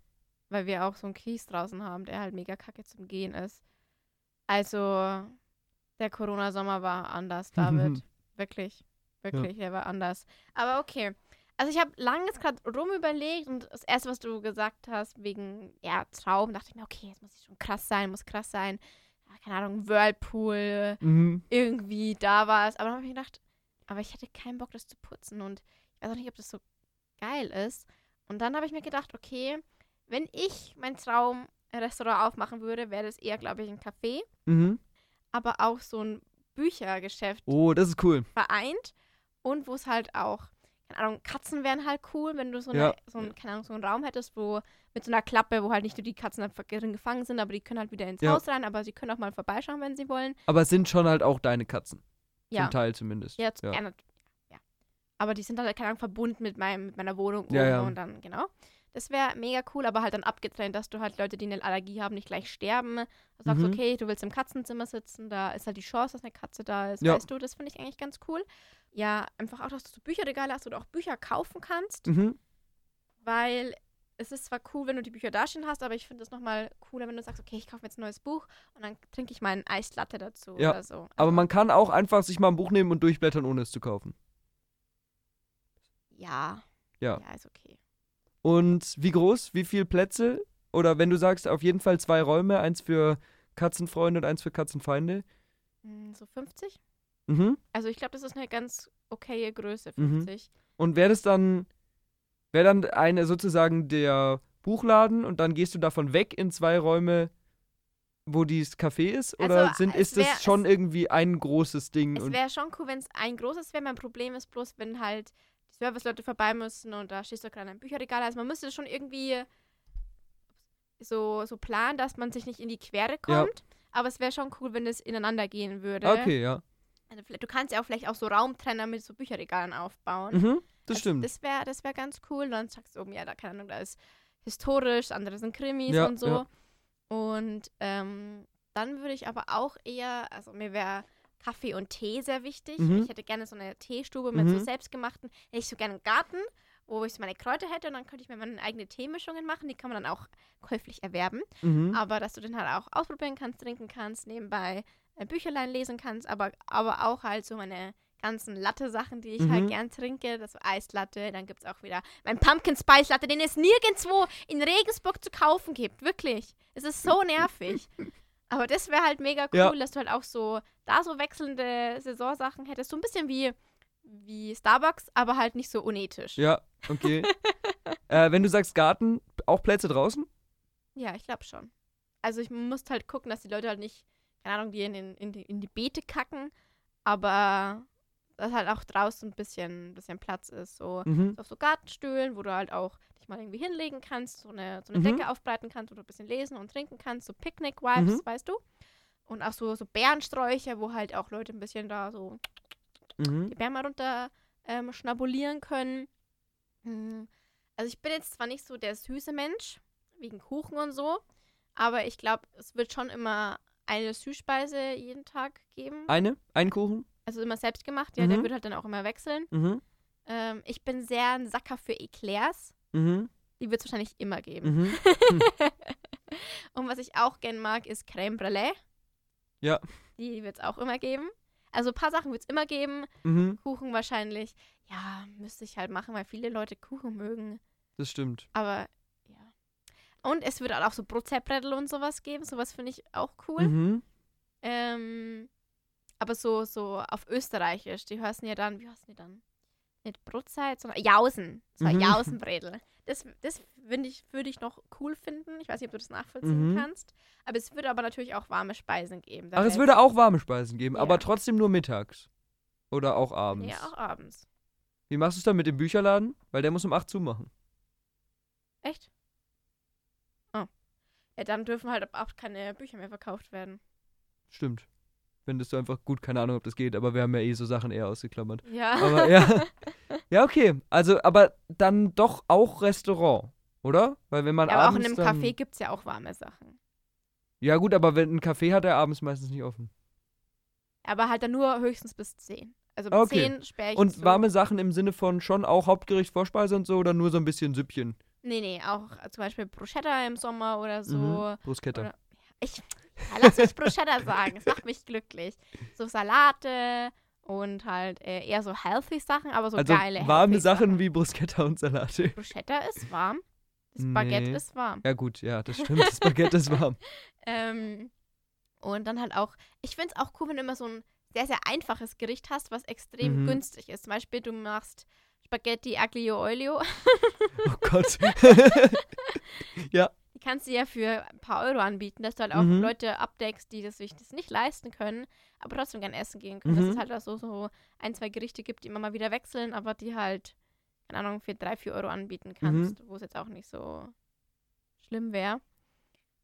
Weil wir auch so einen Kies draußen haben, der halt mega kacke zum Gehen ist. Also, der Corona-Sommer war anders, David. wirklich. Wirklich, der war anders. Aber okay. Also ich habe lange jetzt gerade rum überlegt und das erste, was du gesagt hast, wegen ja, Traum, dachte ich mir, okay, es muss schon krass sein, muss krass sein. Ja, keine Ahnung, Whirlpool, mhm. irgendwie da war es. Aber dann habe ich mir gedacht, aber ich hätte keinen Bock, das zu putzen und ich weiß auch nicht, ob das so geil ist. Und dann habe ich mir gedacht, okay, wenn ich mein Traumrestaurant aufmachen würde, wäre das eher, glaube ich, ein Café, Mhm. aber auch so ein Büchergeschäft Oh, das ist cool. vereint. Und wo es halt auch, keine Ahnung, Katzen wären halt cool, wenn du so, eine, Ja. so, ein, keine Ahnung, so einen Raum hättest, wo mit so einer Klappe, wo halt nicht nur die Katzen einfach drin gefangen sind, aber die können halt wieder ins Ja. Haus rein, aber sie können auch mal vorbeischauen, wenn sie wollen. Aber es sind schon halt auch deine Katzen. Ja. Zum Teil zumindest. Ja, ja. Aber die sind halt, keine Ahnung, verbunden mit, meinem, mit meiner Wohnung Ja, ja. und dann, genau. Das wäre mega cool, aber halt dann abgetrennt, dass du halt Leute, die eine Allergie haben, nicht gleich sterben. Du sagst, Mhm. okay, du willst im Katzenzimmer sitzen, da ist halt die Chance, dass eine Katze da ist, Ja. weißt du, das finde ich eigentlich ganz cool. Ja, einfach auch, dass du Bücherregale hast oder auch Bücher kaufen kannst, Mhm. weil es ist zwar cool, wenn du die Bücher da stehen hast, aber ich finde es nochmal cooler, wenn du sagst, okay, ich kaufe mir jetzt ein neues Buch und dann trinke ich mal einen Eislatte dazu Ja, oder so. Aber Also, man kann auch einfach sich mal ein Buch nehmen und durchblättern, ohne es zu kaufen. Ja. Ja. Ja, ist okay. Und wie groß? Wie viele Plätze? Oder wenn du sagst, auf jeden Fall zwei Räume, eins für Katzenfreunde und eins für Katzenfeinde. Hm, So 50? Mhm. Also ich glaube, das ist eine ganz okaye Größe, Mhm. 50. Und wäre das dann, wäre dann eine sozusagen der Buchladen und dann gehst du davon weg in zwei Räume, wo dieses Café ist? Oder Also, sind, es ist das wär- schon es- irgendwie ein großes Ding? Es wäre schon cool, wenn es ein großes wäre. Mein Problem ist bloß, wenn halt Serviceleute vorbei müssen und da stehst du gerade ein Bücherregal. Also man müsste das schon irgendwie so, so planen, dass man sich nicht in die Quere Ja. kommt. Aber es wäre schon cool, wenn es ineinander gehen würde. okay, ja. Also du kannst ja auch vielleicht auch so Raumtrenner mit so Bücherregalen aufbauen. Mhm, das Also stimmt. Das wäre das wär ganz cool. Dann sagst du oben, ja, da keine Ahnung, da ist historisch, das andere sind Krimis Ja, und so. ja. Und ähm, dann würde ich aber auch eher, also mir wäre Kaffee und Tee sehr wichtig. Mhm. Ich hätte gerne so eine Teestube mit Mhm. so selbstgemachten, hätte ich so gerne einen Garten, wo ich so meine Kräuter hätte und dann könnte ich mir meine eigene Teemischungen machen. Die kann man dann auch käuflich erwerben. Mhm. Aber dass du den halt auch ausprobieren kannst, trinken kannst, nebenbei ein Bücherlein lesen kannst, aber, aber auch halt so meine ganzen Latte-Sachen, die ich Mhm. halt gern trinke. Das Eislatte, dann gibt es auch wieder mein Pumpkin Spice Latte, den es nirgendwo in Regensburg zu kaufen gibt. Wirklich. Es ist so nervig. Aber das wäre halt mega cool, Ja. dass du halt auch so da so wechselnde Saisonsachen hättest. So ein bisschen wie, wie Starbucks, aber halt nicht so unethisch. Ja, okay. äh, wenn du sagst Garten, auch Plätze draußen? Ja, ich glaube schon. Also ich muss halt gucken, dass die Leute halt nicht, keine Ahnung, die in, den, in, die, in die Beete kacken, aber dass halt auch draußen ein bisschen, bisschen Platz ist. So, Mhm. so auf so Gartenstühlen, wo du halt auch dich mal irgendwie hinlegen kannst, so eine, so eine Mhm. Decke aufbreiten kannst, wo du ein bisschen lesen und trinken kannst, so Picknick-Vibes, Mhm. weißt du? Und auch so, so Bärensträucher, wo halt auch Leute ein bisschen da so Mhm. die Bären mal runter ähm, schnabulieren können. Hm. Also ich bin jetzt zwar nicht so der süße Mensch, wegen Kuchen und so, aber ich glaube, es wird schon immer eine Süßspeise jeden Tag geben. Eine? Ein Kuchen? Also immer selbst gemacht, ja, der Mhm. wird halt dann auch immer wechseln. Mhm. Ähm, ich bin sehr ein Sacker für Eclairs. Mhm. Die wird es wahrscheinlich immer geben. Mhm. Und was ich auch gern mag, ist Crème Brûlée. Ja. Die wird es auch immer geben. Also ein paar Sachen wird es immer geben. Mhm. Kuchen wahrscheinlich. Ja, müsste ich halt machen, weil viele Leute Kuchen mögen. Das stimmt. Aber ja. Und es wird auch so Brotzeitbrettel und sowas geben. Sowas finde ich auch cool. Mhm. Ähm, aber so, so auf Österreichisch. Die heißen ja dann, wie heißen die dann? Nicht Brotzeit, sondern Jausen. So Mhm. Jausenbredel. Das, das finde ich, würde ich noch cool finden. Ich weiß nicht, ob du das nachvollziehen Mhm. kannst. Aber es würde aber natürlich auch warme Speisen geben. Ach, es würde auch warme Speisen geben, aber Ja. trotzdem nur mittags. Oder auch abends. Ja, auch abends. Wie machst du es dann mit dem Bücherladen? Weil der muss um 8 zumachen. Echt? Oh. Ja, dann dürfen halt ab acht keine Bücher mehr verkauft werden. Stimmt. Findest du einfach gut, keine Ahnung, ob das geht, aber wir haben ja eh so Sachen eher ausgeklammert. Ja. Aber ja. Ja, okay. Also, aber dann doch auch Restaurant, oder? Weil wenn man Ja, aber auch in einem Café gibt es ja auch warme Sachen. Ja, gut, aber wenn ein Café hat, der abends meistens nicht offen. Aber halt dann nur höchstens bis 10. Also bis Okay. 10 sperre ich Und zu. warme Sachen im Sinne von schon auch Hauptgericht, Vorspeise und so oder nur so ein bisschen Süppchen? Nee, nee, auch zum Beispiel Bruschetta im Sommer oder so. Mhm. Bruschetta. Oder- Ich, ja, lass mich Bruschetta sagen, es macht mich glücklich. So Salate und halt äh, eher so healthy Sachen, aber so also geile warme healthy Sachen wie Bruschetta und Salate. Bruschetta ist warm. Das Baguette Nee. ist warm. Ja gut, ja, das stimmt. Das Baguette ist warm. Ähm, und dann halt auch, ich finde es auch cool, wenn du immer so ein sehr, sehr einfaches Gericht hast, was extrem Mhm. günstig ist. Zum Beispiel, du machst Spaghetti Aglio Olio. Oh Gott. Die kannst du ja für ein paar Euro anbieten, dass du halt auch Mhm. Leute abdeckst, die das sich das nicht leisten können, aber trotzdem gern essen gehen können. Mhm. Dass es halt auch so, so ein, zwei Gerichte gibt, die immer mal wieder wechseln, aber die halt, keine Ahnung, für drei, vier Euro anbieten Mhm. kannst, wo es jetzt auch nicht so schlimm wäre.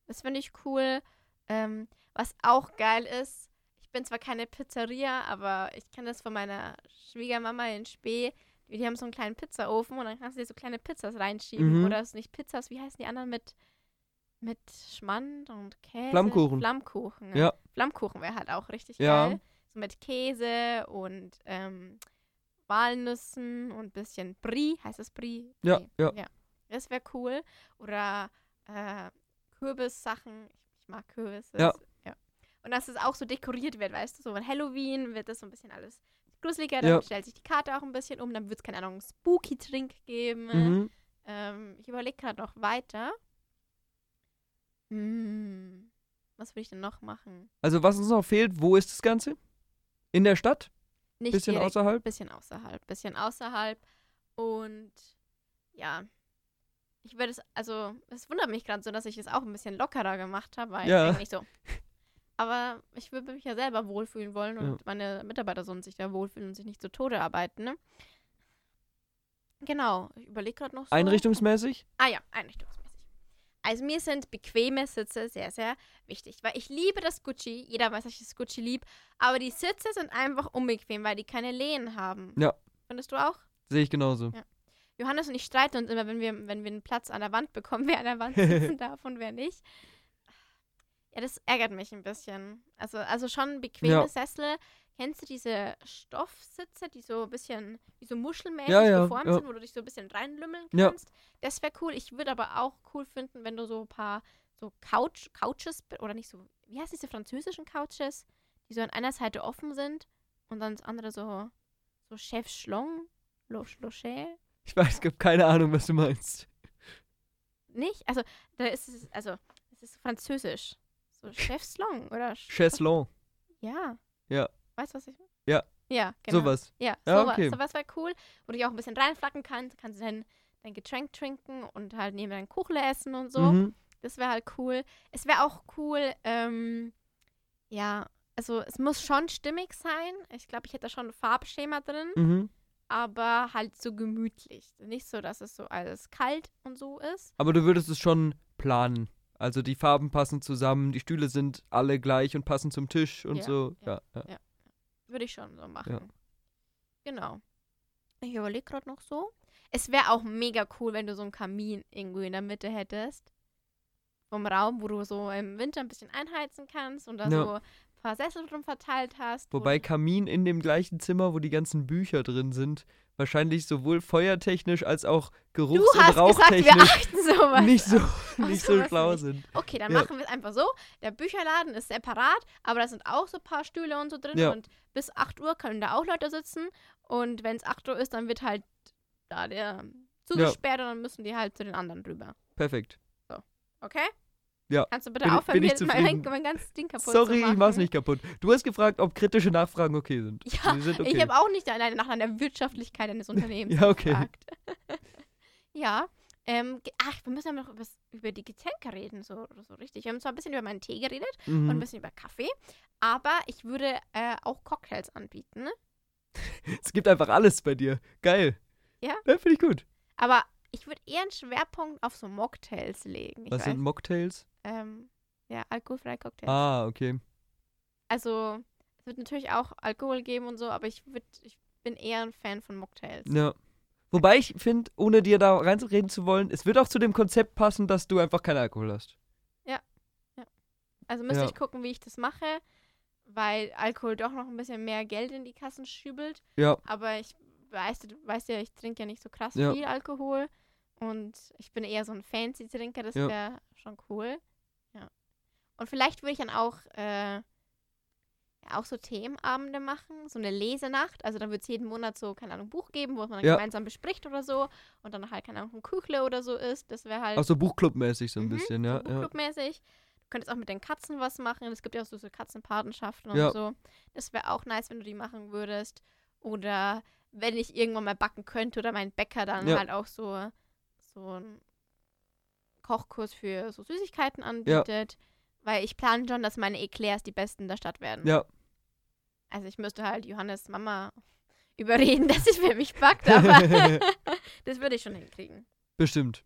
Das finde ich cool. Ähm, was auch geil ist, ich bin zwar keine Pizzeria, aber ich kenne das von meiner Schwiegermama in Spee. Die, die haben so einen kleinen Pizzaofen und dann kannst du dir so kleine Pizzas reinschieben. Mhm. Oder ist nicht Pizzas, wie heißen die anderen mit, mit Schmand und Käse? Flammkuchen. Flammkuchen. Ja. Flammkuchen wäre halt auch richtig Ja. geil. So mit Käse und ähm, Walnüssen und ein bisschen Brie. Heißt das Brie? Ja, Nee. ja. ja. Das wäre cool. Oder äh, Kürbissachen. Ich, mag Kürbisse. Ja. ja. Und dass es auch so dekoriert wird, weißt du, so an Halloween wird das so ein bisschen alles gruseliger, Ja. dann stellt sich die Karte auch ein bisschen um, dann wird es, keine Ahnung, einen Spooky-Trink geben. Mhm. Ähm, ich überlege gerade noch weiter. Hm, was will ich denn noch machen? Also was uns noch fehlt, wo ist das Ganze? In der Stadt? Nicht Bisschen direkt, außerhalb? Bisschen außerhalb, bisschen außerhalb. Und ja, ich würde es, also, es wundert mich gerade so, dass ich es auch ein bisschen lockerer gemacht habe, weil Ja. eigentlich so. Aber ich würde mich ja selber wohlfühlen wollen und Ja. meine Mitarbeiter sollen sich da wohlfühlen und sich nicht zu Tode arbeiten, ne? Genau, ich überlege gerade noch so. Einrichtungsmäßig? Ah ja, einrichtungsmäßig. Also mir sind bequeme Sitze sehr, sehr wichtig, weil ich liebe das Gucci. Jeder weiß, dass ich das Gucci liebe. Aber die Sitze sind einfach unbequem, weil die keine Lehnen haben. Ja. Findest du auch? Sehe ich genauso. Ja. Johannes und ich streiten uns immer, wenn wir, wenn wir einen Platz an der Wand bekommen, wer an der Wand sitzen darf und wer nicht. Ja, das ärgert mich ein bisschen. Also, also schon bequeme Ja. Sessel. Kennst du diese Stoffsitze, die so ein bisschen wie so muschelmäßig Ja, ja, geformt ja. sind, wo du dich so ein bisschen reinlümmeln Ja. kannst? Das wäre cool. Ich würde aber auch cool finden, wenn du so ein paar so Couch, Couches oder nicht so, wie heißt diese französischen Couches, die so an einer Seite offen sind und dann das andere so, so Chef Schlong, Locher. Ich weiß, ich habe keine Ahnung, was du meinst. Nicht? Also, da ist es, also, es ist französisch. So Chef Slong oder Sch- Chaiselon. Ja. Ja. Weißt du, was ich meine? Ja. Ja, genau. Sowas. Ja, Ja, sowas. okay. Sowas wäre cool, wo du dich auch ein bisschen reinflacken kannst. Kannst du dein, dein Getränk trinken und halt neben deinem Kuchle essen und so. Mhm. Das wäre halt cool. Es wäre auch cool, ähm, ja, also es muss schon stimmig sein. Ich glaube, ich hätte da schon ein Farbschema drin, Mhm. aber halt so gemütlich. Nicht so, dass es so alles kalt und so ist. Aber du würdest es schon planen. Also die Farben passen zusammen, die Stühle sind alle gleich und passen zum Tisch und Ja, so. ja, Ja, ja. Würde ich schon so machen. Ja. Genau. Ich überlege gerade noch so. Es wäre auch mega cool, wenn du so einen Kamin irgendwo in der Mitte hättest. Vom Raum, wo du so im Winter ein bisschen einheizen kannst und da Ja. so paar Sessel drum verteilt hast. wo Wobei du- Kamin in dem gleichen Zimmer, wo die ganzen Bücher drin sind, wahrscheinlich sowohl feuertechnisch als auch Du geruchs- und hast gesagt, wir rauchtechnisch nicht so, nicht so schlau nicht. sind. Okay, dann Ja. machen wir es einfach so. Der Bücherladen ist separat, aber da sind auch so ein paar Stühle und so drin. Ja. Und bis 8 Uhr können da auch Leute sitzen. Und wenn es 8 Uhr ist, dann wird halt da der zugesperrt und dann müssen die halt zu den anderen rüber. Perfekt. Okay? Ja. Kannst du bitte Bin- aufhören, bin ich mir mein, mein, ganzes Ding kaputt zu Sorry, machen? ich mach's nicht kaputt. Du hast gefragt, ob kritische Nachfragen okay sind. Ja, sind okay. Ich habe auch nicht alleine nach einer Wirtschaftlichkeit eines Unternehmens Ja, okay. gefragt. ja. Ähm, ach, wir müssen ja noch über die Getränke reden, so, so richtig. Wir haben zwar ein bisschen über meinen Tee geredet und ein mhm. bisschen über Kaffee, aber ich würde äh, auch Cocktails anbieten. Es gibt einfach alles bei dir. Geil. Ja? Ja, finde ich gut. Aber ich würde eher einen Schwerpunkt auf so Mocktails legen. Ich Was weiß, sind Mocktails? ähm, ja, alkoholfreie Cocktails. Ah, okay. Also, es wird natürlich auch Alkohol geben und so, aber ich, würd, ich bin eher ein Fan von Mocktails. Ja. Wobei ich finde, ohne dir da reinreden zu wollen, es wird auch zu dem Konzept passen, dass du einfach keinen Alkohol hast. Also müsste Ja. ich gucken, wie ich das mache, weil Alkohol doch noch ein bisschen mehr Geld in die Kassen schübelt. Ja. Aber ich weiß, du weißt ja, ich trinke ja nicht so krass Ja. viel Alkohol und ich bin eher so ein Fancy-Trinker, das Ja. wäre schon cool. Ja. Und vielleicht würde ich dann auch, äh, ja, auch so Themenabende machen, so eine Lesenacht. Also dann wird es jeden Monat so, keine Ahnung, ein Buch geben, wo man dann Ja. gemeinsam bespricht oder so und dann halt, keine Ahnung, ein Küchle oder so ist. Das wäre halt Auch so Buchclub-mäßig so ein Mhm, bisschen, so ja. ja. Buchclub-mäßig. Du könntest auch mit den Katzen was machen. Es gibt ja auch so, so Katzenpatenschaften und so. Das wäre auch nice, wenn du die machen würdest. Oder wenn ich irgendwann mal backen könnte oder mein Bäcker dann halt auch so, so ein Kochkurs für so Süßigkeiten anbietet. Weil ich plane schon, dass meine Eclairs die besten der Stadt werden. Ja. Also ich müsste halt Johannes Mama überreden, dass sie für mich backt, aber das würde ich schon hinkriegen. Bestimmt.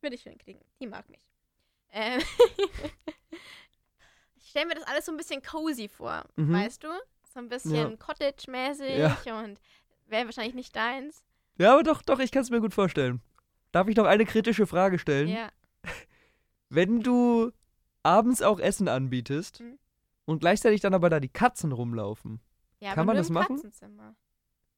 Würde ich schon hinkriegen. Die mag mich. Ähm ich stelle mir das alles so ein bisschen cozy vor, Mhm. weißt du? So ein bisschen Cottage-mäßig Ja. und wäre wahrscheinlich nicht deins. Ja, aber doch, doch, ich kann es mir gut vorstellen. Darf ich noch eine kritische Frage stellen? Ja. Wenn du abends auch Essen anbietest Mhm. und gleichzeitig dann aber da die Katzen rumlaufen. ja Kann man das im machen? Katzenzimmer.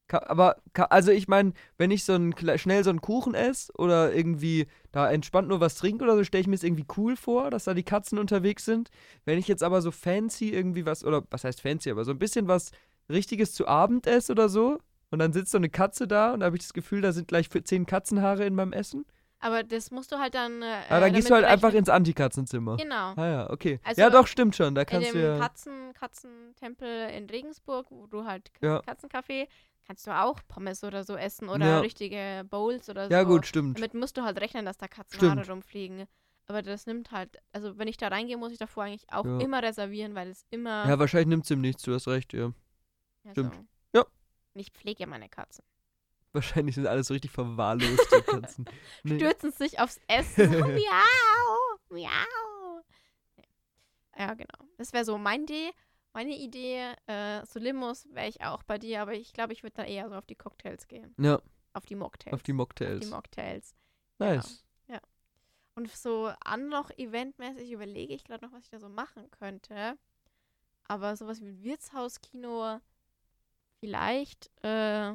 Ka aber, ka also ich meine, wenn ich so einen, schnell so einen Kuchen esse oder irgendwie da entspannt nur was trinke oder so, stelle ich mir es irgendwie cool vor, dass da die Katzen unterwegs sind. Wenn ich jetzt aber so fancy irgendwie was, oder was heißt fancy, aber so ein bisschen was Richtiges zu Abend esse oder so und dann sitzt so eine Katze da und da habe ich das Gefühl, da sind gleich zehn Katzenhaare in meinem Essen. Aber das musst du halt dann. Äh, Aber dann gehst damit du halt einfach ins Antikatzenzimmer. Genau. Ah ja, okay. Also ja, doch, stimmt schon. Da In kannst du dem ja. Katzen, Katzentempel in Regensburg, wo du halt Ja. Katzencafé, kannst du auch Pommes oder so essen oder Ja. richtige Bowls oder Ja, so. gut, stimmt. Damit musst du halt rechnen, dass da Katzenhaare Stimmt. rumfliegen. Aber das nimmt halt, also wenn ich da reingehe, muss ich davor eigentlich auch Ja. immer reservieren, weil es immer. Ja, wahrscheinlich nimmt es ihm nichts, du hast recht, ja. ja, stimmt. So. Ja. Und Ich pflege ja meine Katzen. Wahrscheinlich sind alles so richtig verwahrlost, die Katzen. Nee. Stürzen sich aufs Essen. Miau, miau. Ja, genau. Das wäre so mein Idee. Meine Idee, äh, so Limos wäre ich auch bei dir, aber ich glaube, ich würde dann eher so auf die Cocktails gehen. Ja, Auf die Mocktails. auf die Auf Mocktails. die Mocktails. Nice. Und so an noch eventmäßig überlege ich gerade noch, was ich da so machen könnte. Aber sowas wie Wirtshauskino, vielleicht, äh,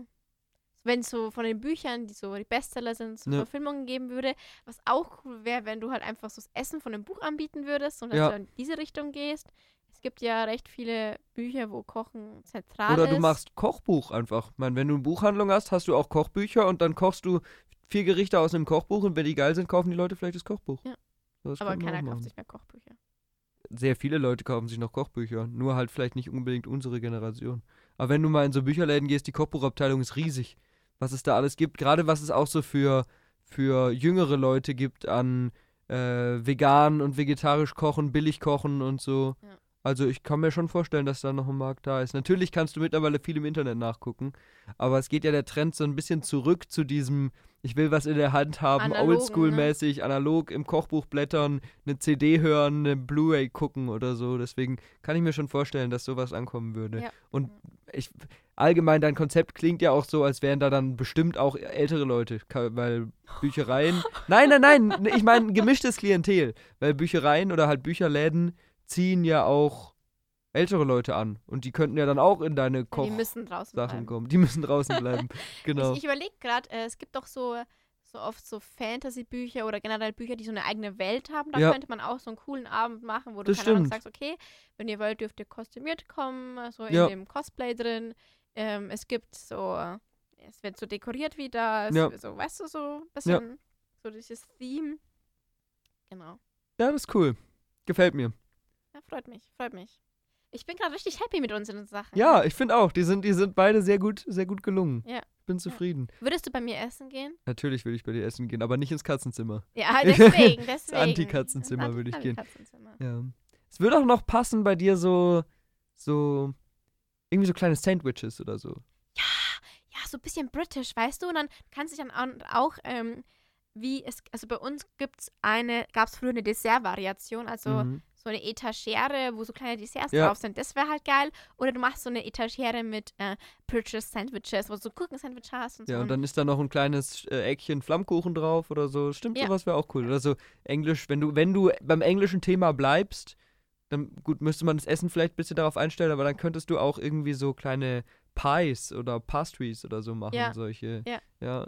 wenn es so von den Büchern, die so die Bestseller sind, so Ja. Verfilmungen geben würde. Was auch cool wäre, wenn du halt einfach so das Essen von dem Buch anbieten würdest und dass Ja. du in diese Richtung gehst. Es gibt ja recht viele Bücher, wo Kochen zentral Oder ist. du machst Kochbuch einfach. Ich meine, wenn du eine Buchhandlung hast, hast du auch Kochbücher und dann kochst du vier Gerichte aus einem Kochbuch und wenn die geil sind, kaufen die Leute vielleicht das Kochbuch. Ja. Das aber keiner kauft sich mehr Kochbücher. Sehr viele Leute kaufen sich noch Kochbücher. Nur halt vielleicht nicht unbedingt unsere Generation. Aber wenn du mal in so Bücherläden gehst, die Kochbuchabteilung ist riesig. Was es da alles gibt. Gerade was es auch so für, für jüngere Leute gibt an äh, vegan und vegetarisch kochen, billig kochen und so. Ja. Also ich kann mir schon vorstellen, dass da noch ein Markt da ist. Natürlich kannst du mittlerweile viel im Internet nachgucken, aber es geht ja der Trend so ein bisschen zurück zu diesem, ich will was in der Hand haben, Analogen, oldschool-mäßig, analog im Kochbuch blättern, eine CD hören, eine Blu-ray gucken oder so. Deswegen kann ich mir schon vorstellen, dass sowas ankommen würde. Ja. Und ich allgemein dein Konzept klingt ja auch so, als wären da dann bestimmt auch ältere Leute, weil Büchereien. nein, nein, nein, ich meine gemischtes Klientel, weil Büchereien oder halt Bücherläden ziehen ja auch ältere Leute an und die könnten ja dann auch in deine Ja, die müssen draußen bleiben. kommen. Die müssen draußen bleiben. genau. Ich, ich überlege gerade, äh, es gibt doch so, so oft so Fantasy-Bücher oder generell Bücher, die so eine eigene Welt haben. Da Ja. könnte man auch so einen coolen Abend machen, wo du keine Ahnung sagst, okay, wenn ihr wollt, dürft ihr kostümiert kommen, so in Ja. dem Cosplay drin. Ähm, es gibt so, es wird so dekoriert wieder, Ja. so, weißt du, so ein bisschen so dieses Theme. Genau. ja, das ist cool. Gefällt mir. Ja, freut mich, freut mich. Ich bin gerade richtig happy mit unseren Sachen. Ja, ich finde auch, die sind, die sind beide sehr gut, sehr gut gelungen. Ja. Bin zufrieden. Würdest du bei mir essen gehen? Natürlich will ich bei dir essen gehen, aber nicht ins Katzenzimmer. Ja, deswegen, deswegen. Anti-Katzenzimmer würde ich gehen. Ja. Es würde auch noch passen bei dir so, so, irgendwie so kleine Sandwiches oder so. ja, so ein bisschen british, weißt du? Und dann kannst du dich dann an- auch, ähm, wie es, also bei uns gibt's eine, gab es früher eine Dessertvariation, also Mhm. So eine Etagere, wo so kleine Desserts Ja. drauf sind. Das wäre halt geil. Oder du machst so eine Etagere mit äh, British Sandwiches, wo du so Gurken-Sandwich hast und Ja, so. und dann ist da noch ein kleines äh, Eckchen Flammkuchen drauf oder so. Stimmt, Ja. sowas wäre auch cool. Oder so Englisch, wenn du, wenn du beim englischen Thema bleibst, dann gut, müsste man das Essen vielleicht ein bisschen darauf einstellen, aber dann könntest du auch irgendwie so kleine Pies oder Pastries oder so machen. Ja. Solche. Ja. ja.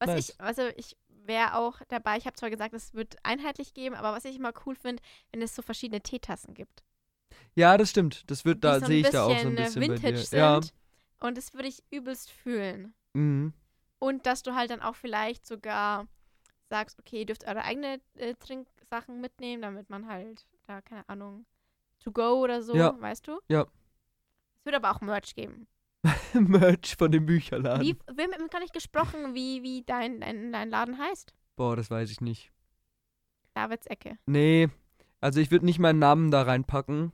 was nice. ich, also ich wäre auch dabei, ich habe zwar gesagt, es wird einheitlich geben, aber was ich immer cool finde, wenn es so verschiedene Teetassen gibt. Ja, das stimmt. Das wird, da so sehe ich da auch so ein bisschen, bisschen äh, bei Vintage dir. sind. Ja. Und das würde ich übelst fühlen. Mhm. Und dass du halt dann auch vielleicht sogar sagst, okay, ihr dürft eure eigene äh, Trinksachen mitnehmen, damit man halt da, keine Ahnung, to go oder so, Ja. weißt du? Ja. Es wird aber auch Merch geben. Merch von dem Bücherladen. Wie, wir haben gar nicht gesprochen, wie, wie dein, dein, dein Laden heißt. Boah, das weiß ich nicht. Davids Ecke. Nee, also ich würde nicht meinen Namen da reinpacken.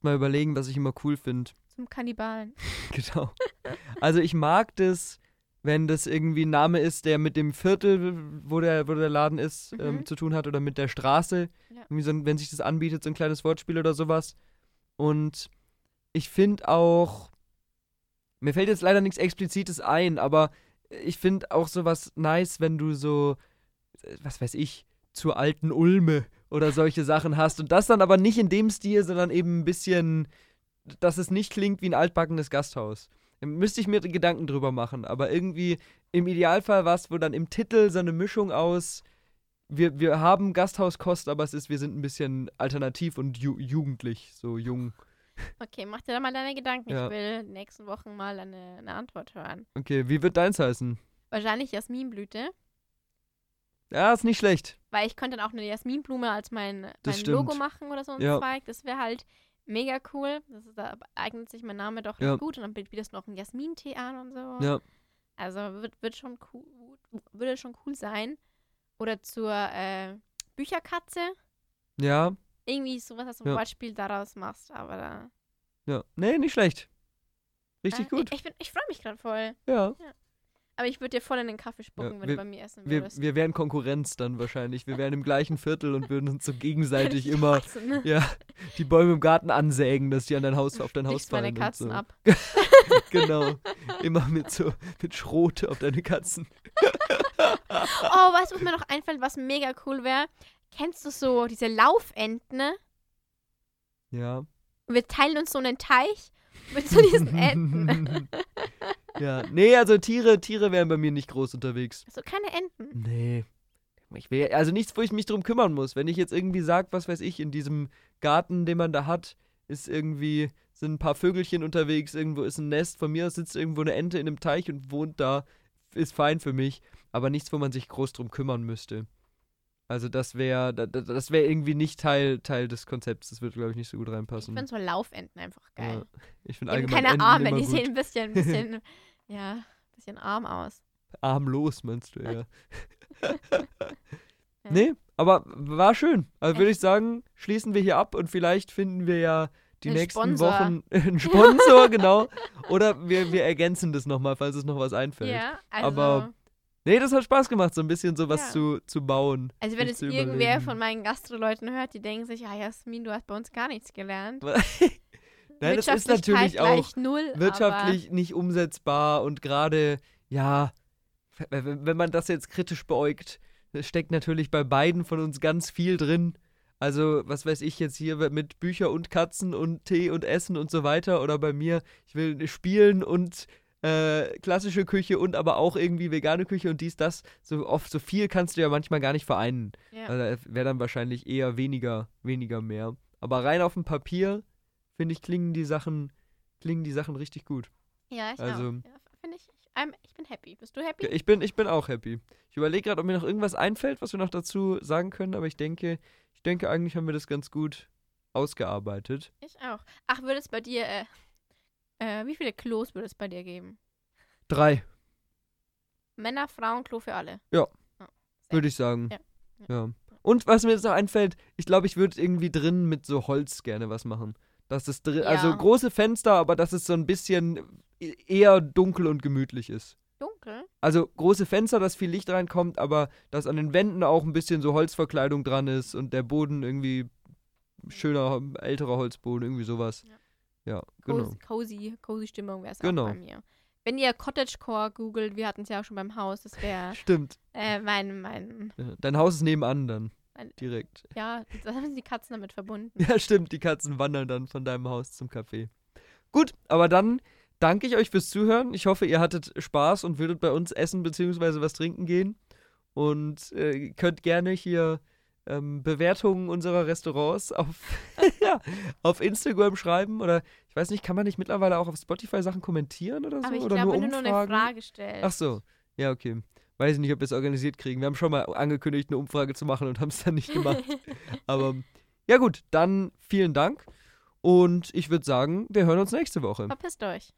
Mal überlegen, was ich immer cool finde. Zum Kannibalen. Genau. Also ich mag das, wenn das irgendwie ein Name ist, der mit dem Viertel, wo der, wo der Laden ist, Mhm. ähm, zu tun hat oder mit der Straße. Ja. So, ein- wenn sich das anbietet, so ein kleines Wortspiel oder sowas. Und ich finde auch, mir fällt jetzt leider nichts Explizites ein, aber ich finde auch sowas nice, wenn du so, äh, was weiß ich, zur alten Ulme oder solche Sachen hast. Und das dann aber nicht in dem Stil, sondern eben ein bisschen, dass es nicht klingt wie ein altbackenes Gasthaus. Müsste ich mir Gedanken drüber machen, aber irgendwie im Idealfall was, wo dann im Titel so eine Mischung aus, wir, wir haben Gasthauskost, aber es ist, wir sind ein bisschen alternativ und ju jugendlich, so jung. Okay, mach dir da mal deine Gedanken. Ja. Ich will in den nächsten Wochen mal eine, eine Antwort hören. Okay, wie wird deins heißen? Wahrscheinlich Jasminblüte, Ja, ist nicht schlecht. weil ich könnte dann auch eine Jasminblume als mein, mein. Logo machen oder so ein Ja. Zweig. Das wäre halt mega cool. Das ist, da eignet sich mein Name doch Ja. gut. Und dann bietest du noch einen Jasmintee an und so. Ja. Also wird, wird schon cool, würde schon cool sein. Oder zur äh, Bücherkatze. Ja, Irgendwie sowas, du ein Ja. Wortspiel daraus machst. Aber da. ja. Nee, nicht schlecht. Richtig äh, gut. Ich, ich, bin- ich freue mich gerade voll. Ja. Aber ich würde dir voll in den Kaffee spucken, wenn wir- du bei mir essen Wir, würdest. wir wären Konkurrenz dann wahrscheinlich. Wir wären im gleichen Viertel und würden uns so gegenseitig immer ja, die Bäume im Garten ansägen, dass die an dein Haus, auf dein Haus Stichst meine fallen. Katzen so. ab. Genau. Immer mit so mit Schrot auf deine Katzen. Oh, weißt du, was mir noch einfällt, was mega cool wäre? Kennst du so diese Laufenten? ne? Ja. Und wir teilen uns so einen Teich mit so diesen Enten. ja. Nee, also Tiere, Tiere wären bei mir nicht groß unterwegs. so keine Enten. Nee. Ich will, also nichts, wo ich mich drum kümmern muss. Wenn ich jetzt irgendwie sage, was weiß ich, in diesem Garten, den man da hat, ist irgendwie, sind ein paar Vögelchen unterwegs, irgendwo ist ein Nest, von mir aus sitzt irgendwo eine Ente in einem Teich und wohnt da, ist fein für mich, aber nichts, wo man sich groß drum kümmern müsste. Also das wäre, da- da- das wäre irgendwie nicht Teil, Teil des Konzepts. Das würde, glaube ich, nicht so gut Ich reinpassen. finde so Laufenten einfach geil. Ja. Ich finde allgemein keine Enten Arme, die gut. sehen ein bisschen, bisschen, ja, bisschen arm aus. Armlos, meinst du, ja. Ja. Nee, aber war schön. Also würde ich sagen, schließen wir hier ab und vielleicht finden wir ja die Einen nächsten Sponsor. Wochen einen Sponsor, genau. Oder wir, wir ergänzen das nochmal, falls es noch was einfällt. Ja, also, Aber Nee, das hat Spaß gemacht, so ein bisschen sowas Ja. zu, zu bauen. also wenn es irgendwer von meinen Gastroleuten hört, die denken sich, ah Jasmin, du hast bei uns gar nichts gelernt. Nein, das ist natürlich auch null, wirtschaftlich nicht umsetzbar und gerade, ja, wenn man das jetzt kritisch beäugt, steckt natürlich bei beiden von uns ganz viel drin. Also, was weiß ich jetzt hier mit Bücher und Katzen und Tee und Essen und so weiter oder bei mir, ich will spielen und äh, klassische Küche und aber auch irgendwie vegane Küche und dies, das. So oft, so viel kannst du ja manchmal gar nicht vereinen. Ja. Also wäre dann wahrscheinlich eher weniger, weniger mehr. Aber rein auf dem Papier, finde ich, klingen die Sachen, klingen die Sachen richtig gut. ja, ich also- auch. Ja, Finde ich, ich, bin happy. Bist du happy? Ich bin, ich bin auch happy. Ich überlege gerade, ob mir noch irgendwas einfällt, was wir noch dazu sagen können, aber ich denke, ich denke, eigentlich haben wir das ganz gut ausgearbeitet. Ich auch. Ach, würde es bei dir, äh, äh, wie viele Klos würde es bei dir geben? Drei, Männer, Frauen, Klo für alle. würde ich sagen. Ja. Ja. Und was mir jetzt noch einfällt, ich glaube, ich würde irgendwie drin mit so Holz gerne was machen. Dass es drin, Ja. also große Fenster, aber dass es so ein bisschen e- eher dunkel und gemütlich ist. Dunkel? Also große Fenster, dass viel Licht reinkommt, aber dass an den Wänden auch ein bisschen so Holzverkleidung dran ist und der Boden irgendwie schöner, älterer Holzboden, irgendwie sowas. Ja. Ja, genau. Cozy, cozy, cozy Stimmung wäre es Genau. auch bei mir. Wenn ihr Cottagecore googelt, wir hatten es ja auch schon beim Haus, das wäre Stimmt. äh, mein, mein, Dein Haus ist nebenan dann. Ein- Direkt. ja, da haben sie die Katzen damit verbunden. Ja, stimmt. Die Katzen wandern dann von deinem Haus zum Café. Gut, aber dann danke ich euch fürs Zuhören. Ich hoffe, ihr hattet Spaß und würdet bei uns essen bzw. was trinken gehen. Und äh, könnt gerne hier ähm, Bewertungen unserer Restaurants auf, ja, auf Instagram schreiben. Oder ich weiß nicht, kann man nicht mittlerweile auch auf Spotify Sachen kommentieren oder so? Aber ich oder glaube, nur wenn du nur eine Umfragen? Frage stellst. Ach so, ja, okay. Weiß ich nicht, ob wir es organisiert kriegen. Wir haben schon mal angekündigt, eine Umfrage zu machen und haben es dann nicht gemacht. Aber ja gut, dann vielen Dank. Und ich würde sagen, wir hören uns nächste Woche. Verpisst euch.